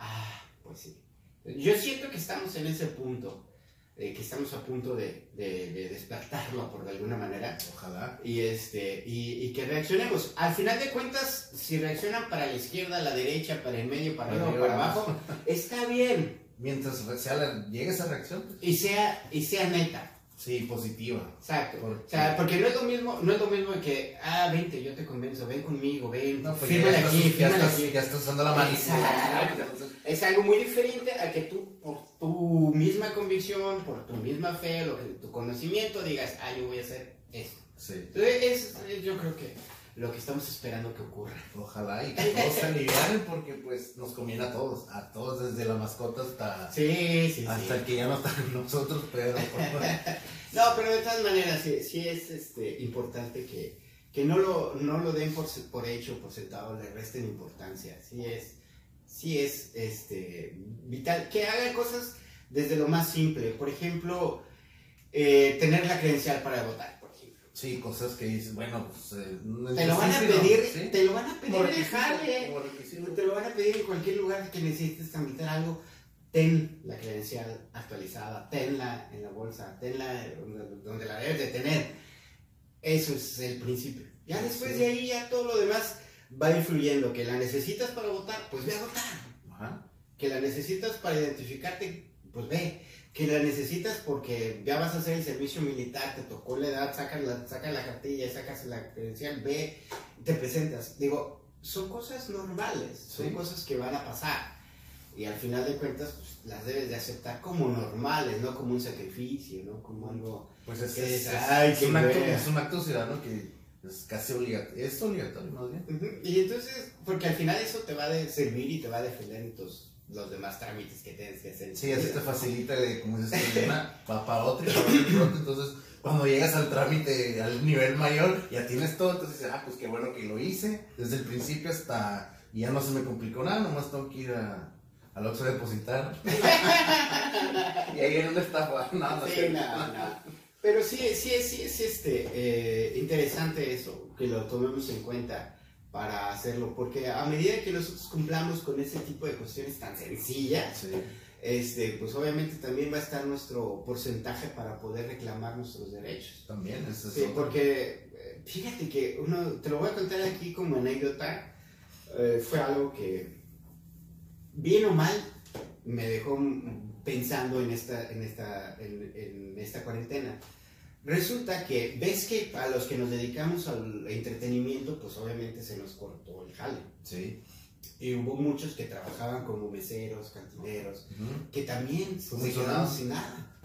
Ah, pues sí. Yo siento que estamos en ese punto, eh, que estamos a punto de, de- de despertarlo por de alguna manera. Ojalá. Y, este, y, y que reaccionemos. Al final de cuentas, si reaccionan para la izquierda, la derecha, para el medio, para arriba para abajo, está bien. Mientras sea la- llegue esa reacción, pues, Y sea, y sea neta. sí, positiva. Exacto. Porque- O sea, porque no es lo mismo, no es lo mismo que, ah, vente, yo te convenzo, ven conmigo, ven, No, pues fírmale ya, estás, aquí, ya, estás, aquí. ya estás usando la mano. Exacto. Es algo muy diferente a que tú, por tu misma convicción, por tu misma fe, lo que, tu conocimiento, digas, ah, yo voy a hacer esto. Sí. Entonces, es, es yo creo que lo que estamos esperando que ocurra. Ojalá y que todos se alivianen porque pues nos conviene a todos, a todos desde la mascota hasta, Sí, sí, hasta sí. que ya no está con nosotros, pero (laughs) No, pero de todas maneras, sí, sí es este, importante que, que no, lo, no lo den por, por hecho, por sentado, le resten importancia. Sí es, sí es este, vital. Que hagan cosas desde lo más simple. Por ejemplo, eh, tener la credencial para votar. Sí, cosas que dices, bueno, pues... eh, no- Te lo van a sí, no, pedir, ¿sí? te lo van a pedir jale. Te lo van a pedir en cualquier lugar que necesites tramitar algo. Ten la credencial actualizada, tenla en la bolsa, tenla donde, donde la debes de tener. Eso es el principio. Ya después Sí. de ahí, ya todo lo demás va influyendo. Que la necesitas para votar, pues ve a votar. Ajá. Que la necesitas para identificarte, pues ve. Que la necesitas porque ya vas a hacer el servicio militar, te tocó la edad, sacas la, sacas la cartilla, sacas la credencial, ve, te presentas. Digo, son cosas normales, son Sí. cosas que van a pasar. Y al final de cuentas, pues, las debes de aceptar como normales, no como un sacrificio, no como algo... Pues es, Que es, es, es- ay, es qué un acto, es un acto ciudadano que es casi obligatorio. Es obligatorio, más bien. Y entonces, porque al final eso te va a de- servir y te va a defender en tus, los demás trámites que tienes que hacer. en Sí, así te facilita, de, como dices, de una (laughs) va para otro y para otro otro. Entonces, cuando llegas al trámite, al nivel mayor, ya tienes todo. Entonces dices, ah, pues qué bueno que lo hice. Desde el principio hasta. Y ya no se me complicó nada, nomás tengo que ir a, al Oxxo a depositar. (laughs) y ahí viene una estafa. No, no Sí, sé. no, no. Pero sí, sí, sí es este, eh, interesante eso, que lo tomemos en cuenta para hacerlo, porque a medida que nosotros cumplamos con ese tipo de cuestiones tan sencillas, Sí, este, pues obviamente también va a estar nuestro porcentaje para poder reclamar nuestros derechos. también. Eso es Sí, otro. porque eh, fíjate que uno, te lo voy a contar aquí como anécdota, eh, fue algo que, bien o mal, me dejó pensando en esta, en esta, en, en esta cuarentena. Resulta que ves que a los que nos dedicamos al entretenimiento, pues obviamente se nos cortó el jale. Sí. Y hubo muchos que trabajaban como meseros, cantineros, que también se quedaron sonado. sin nada.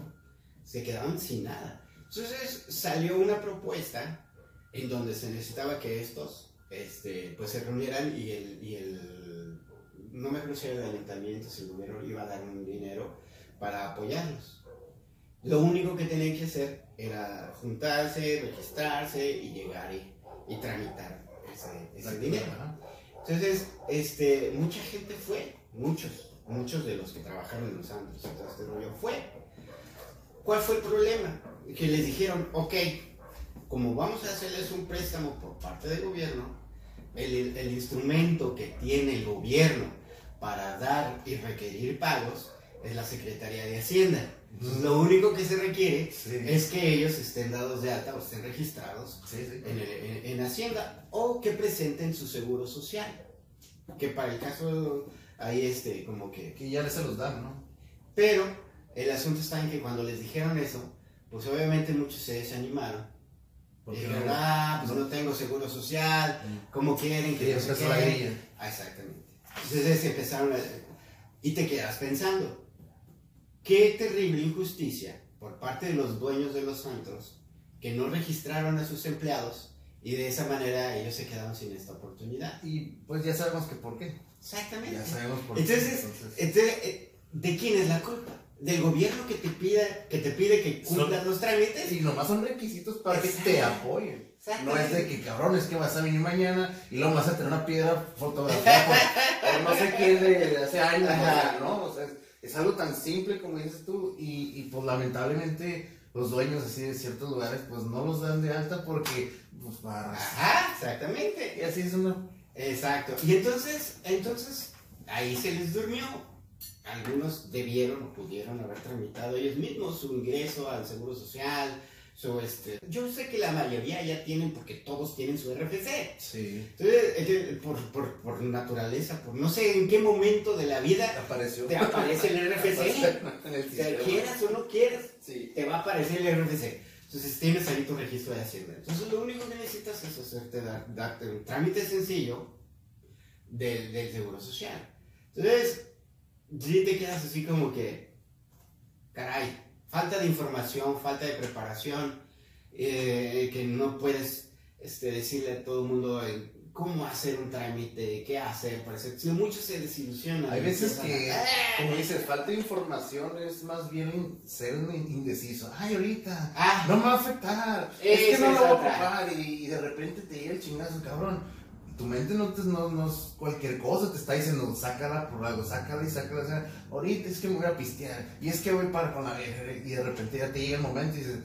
Se quedaron sin nada. Entonces salió una propuesta en donde se necesitaba que estos este, pues se reunieran y el, y el no me acuerdo si era el ayuntamiento, si el gobierno iba a dar un dinero para apoyarlos. Lo único que tenían que hacer era juntarse, registrarse y llegar y, y tramitar ese, ese dinero. Entonces, este, mucha gente fue, muchos, muchos de los que trabajaron en los antros y todo este rollo fue. ¿Cuál fue el problema? Que les dijeron, ok, como vamos a hacerles un préstamo por parte del gobierno, el, el instrumento que tiene el gobierno para dar y requerir pagos es la Secretaría de Hacienda. Entonces, lo único que se requiere Sí. es que ellos estén dados de alta o estén registrados Sí, sí. en, en- en Hacienda o que presenten su seguro social. Que para el caso ahí este, como que... Que ya se los dan, ¿no? Pero el asunto está en que cuando les dijeron eso, pues obviamente muchos se desanimaron. Porque dijeron, no- ah, pues no tengo seguro social, ¿cómo quieren que no sé empezó la qué?". grilla. Ah, exactamente. Entonces empezaron a... Y te quedas pensando, qué terrible injusticia por parte de los dueños de los antros que no registraron a sus empleados y de esa manera ellos se quedaron sin esta oportunidad. Y pues ya sabemos que por qué. Exactamente. Ya sabemos por Entonces, qué. Entonces, Entonces, eh, ¿de quién es la culpa? ¿Del gobierno que te pida, que te pide que cumplas Son- los trámites? y nomás son requisitos para que te apoyen. No es de que cabrón, es que vas a venir mañana y luego vas a tener una piedra fotografiada por, no sé quién de hace años, ¿no? O sea, es, algo tan simple como dices tú y, y pues lamentablemente los dueños así de ciertos lugares pues no los dan de alta porque pues para... Ajá, exactamente. Y así es una... Exacto. Y entonces, entonces, ahí se les durmió. Algunos debieron o pudieron haber tramitado ellos mismos su ingreso al Seguro Social, su este... Yo sé que la mayoría ya tienen, porque todos tienen su RFC. Sí, Entonces, por, por, por naturaleza, por no sé en qué momento de la vida apareció. te aparece el RFC. (laughs) en el O sea, sistema. quieras o no quieras, Sí. te va a aparecer el RFC. Entonces tienes ahí tu registro de Hacienda. Entonces lo único que necesitas es hacerte dar, darte un trámite sencillo del, del Seguro Social. Entonces, sí te quedas así como que, caray, falta de información, falta de preparación, eh, que no puedes este, decirle a todo el mundo eh, cómo hacer un trámite, qué hacer, para hacer. Si muchos se desilusionan. Hay veces que, a- como dices, falta de información es más bien ser indeciso. Ay, ahorita, Ah, no me va a afectar. es que no lo voy a ocupar y, y de repente te llega el chingazo, cabrón. Tu mente no, te, no, no es cualquier cosa, te está diciendo, sácala por algo, sácala y sácala. O sea, ahorita es que me voy a pistear, y es que voy para con la vieja, y de repente ya te llega el momento y dices,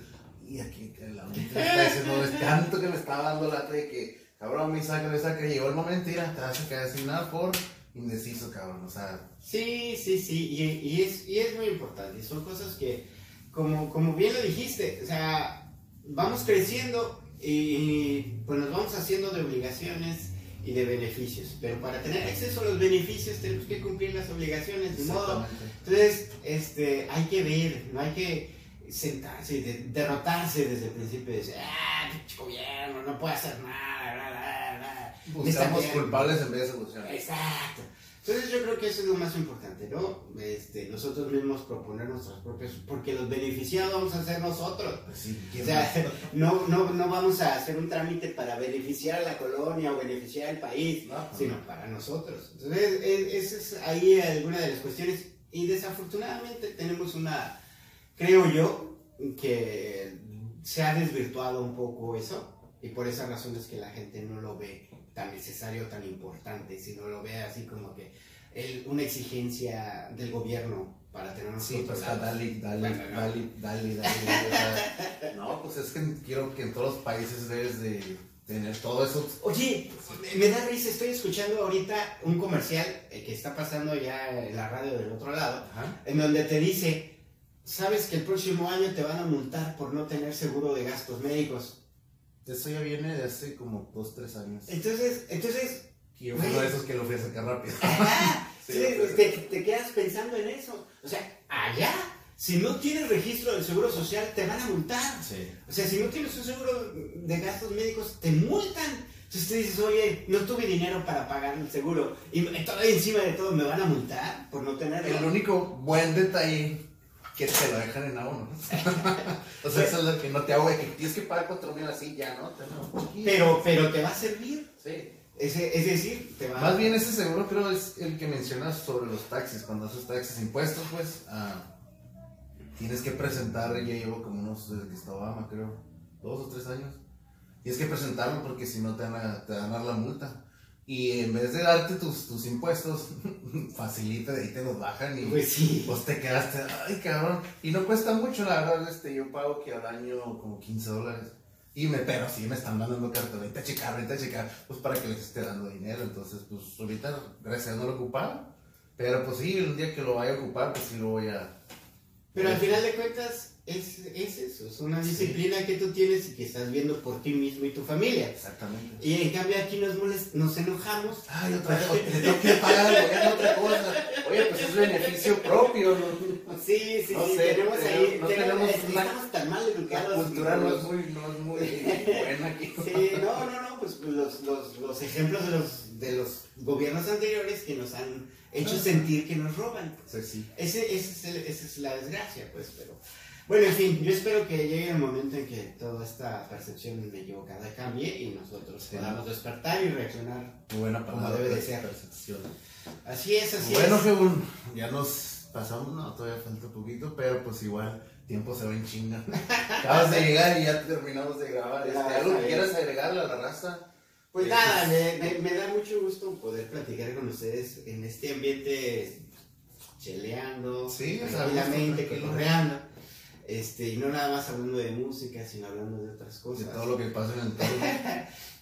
y aquí la mente te está diciendo, es tanto que me estaba dando lata de que, cabrón, me saca, me saca, llegó el momento y ya te vas a quedar sin nada por indeciso, cabrón, o sea. Sí, sí, sí, y, y es, y es muy importante, son cosas que, como, como bien lo dijiste, o sea, vamos creciendo y pues nos vamos haciendo de obligaciones y de beneficios. Pero para tener acceso a los beneficios tenemos que cumplir las obligaciones, de modo. Entonces, este, hay que ver, no hay que sentarse y de, derrotarse desde el principio y decir, ah, gobierno, no puede hacer nada, bla, bla, bla. Buscamos culpables en vez de. Exacto. Entonces yo creo que eso es lo más importante, ¿no? Este, nosotros mismos proponer nuestros propios, porque los beneficiados vamos a ser nosotros. Pues sí, O sea, (laughs) no, no, no vamos a hacer un trámite para beneficiar a la colonia o beneficiar al país, No, sino para nosotros. Entonces, esa es ahí alguna de las cuestiones. Y desafortunadamente tenemos una, creo yo, que se ha desvirtuado un poco eso. Y por esa razón es que la gente no lo ve tan necesario, tan importante, sino lo ve así como que el- una exigencia del gobierno para tenernos Sí, pues dale, dale, Bueno, no. dale, dale, dale, No, pues es que quiero que en todos los países debes de tener todo eso. Oye, me da risa, estoy escuchando ahorita un comercial eh, que está pasando ya en la radio del otro lado, Ajá. en donde te dice, sabes que el próximo año te van a multar por no tener seguro de gastos médicos. Eso ya viene de hace como dos, tres años. Entonces, entonces, Y yo fui uno de esos que lo fui a sacar rápido. ajá, (laughs) Sí, sí, te, te quedas pensando en eso. O sea, allá, si no tienes registro del seguro social, te van a multar. Sí. O sea, si no tienes un seguro de gastos médicos, te multan. Entonces tú dices, oye, no tuve dinero para pagar el seguro. Y todavía encima de todo me van a multar por no tenerlo. El único buen detalle que te lo dejan en a uno. (laughs) o sea, eso es lo que no te hago que tienes que pagar cuatro mil así, ya, ¿no? Pero, pero te va a servir. Sí. Ese, es decir, te va Más bien ese seguro creo es el que mencionas sobre los taxis, cuando haces taxis impuestos, pues ah, tienes que presentar, ya llevo como unos, desde que está Obama creo, dos o tres años, tienes que presentarlo porque si no te van a, te van a dar la multa. Y en vez de darte tus, tus impuestos, (laughs) facilita, de ahí te los bajan y Pues sí. pues te quedaste, ay cabrón, y no cuesta mucho, la verdad, este, yo pago que al año como 15 dólares. Y me, pero sí me están mandando cartas, vente a checar, vente a checar, pues para que les esté dando dinero. Entonces, pues ahorita, gracias no lo ocupaba. Pero pues sí, un día que lo vaya a ocupar, pues sí lo voy a. Pero al final de cuentas, es, es eso. Es una disciplina que tú tienes y que estás viendo por ti mismo y tu familia. Exactamente. Y en cambio aquí nos, molest- nos enojamos. Ay, otra vez, te tengo que pagar gobierno otra cosa. Oye, pues es beneficio propio, ¿no? Sí, sí, No sí, sé, tenemos ahí, no tenemos- tenemos una- estamos tan mal La educados. cultura no es muy, no es muy buena aquí. (laughs) Sí, no, no, no, pues los, los, los ejemplos de los, de los gobiernos anteriores que nos han hecho sentir que nos roban. Sí, sí. Ese, ese es el- esa es la desgracia, pues, pero... Bueno, en fin, yo espero que llegue el momento en que toda esta percepción equivocada cambie y nosotros podamos despertar y reaccionar. Muy buena Como debe de ser. Percepción. Así es, así Bueno, es. Jebun, ya nos pasamos, no, todavía falta poquito, pero pues igual, tiempo se va en chinga. (laughs) Acabas de llegar y ya terminamos de grabar. Este, ¿Algo que quieras agregarle a la raza? Pues Eh, nada, me, me- me da mucho gusto poder platicar con ustedes en este ambiente cheleando, Sí, tranquilamente, gusto, tranquilo. Este, y no nada más hablando de música, sino hablando de otras De cosas. todo lo que pasa en el (laughs) entorno.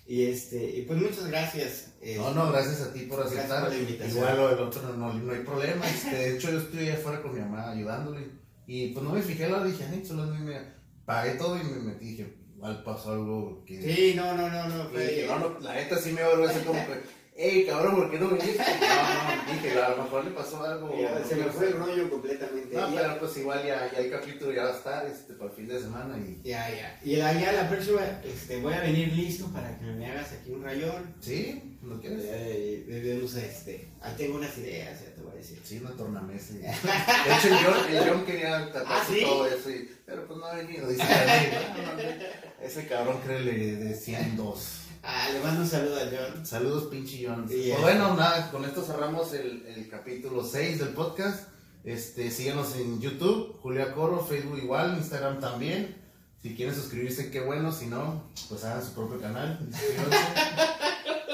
Y este, y pues muchas gracias. eh, No, no, gracias a ti por aceptar. por la invitación. Igual lo del otro no, no, no hay problema. Este, de hecho, yo estoy afuera con mi mamá ayudándole. Y pues no me fijé, la dije, ay, solo me pagué todo y me metí. Dije, igual pasó algo que. Sí, no, no, no, no. Dije, no, no, la neta sí me va a como que, hey, cabrón, ¿por qué no viniste? No, no, dije, a lo mejor le pasó algo. Se me fue el rollo completamente. No, Ya- pero pues igual ya, ya el capítulo ya va a estar este, para el fin de semana y... Ya, ya. Y la, ya la próxima este, voy a venir listo para que me hagas aquí un rayón. ¿Sí? ¿Lo quieres? Debemos, este, ahí tengo unas ideas, ya te voy a decir. Sí, una tornamesa. De hecho, el John, el John quería (laughs) taparse ¿Ah, sí? todo eso, y- pero pues no ha venido. Dice, "Ay, no, no, no". ese cabrón créele de 102. Ah, le mando un saludo a John. Saludos, pinche John. Pues bueno, nada, con esto cerramos el, el capítulo 6 del podcast. Este, síguenos en YouTube, Julia Coro, Facebook igual, Instagram también. Si quieren suscribirse, qué bueno. Si no, pues hagan su propio canal.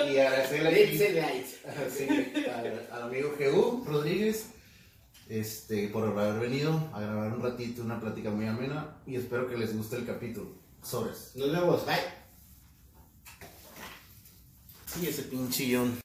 Y agradecerle (laughs) al, al amigo Jeú Rodríguez este, por haber venido a grabar un ratito, una plática muy amena y espero que les guste el capítulo. Sobres. Nos vemos, bye. Sí, ese pinchillón.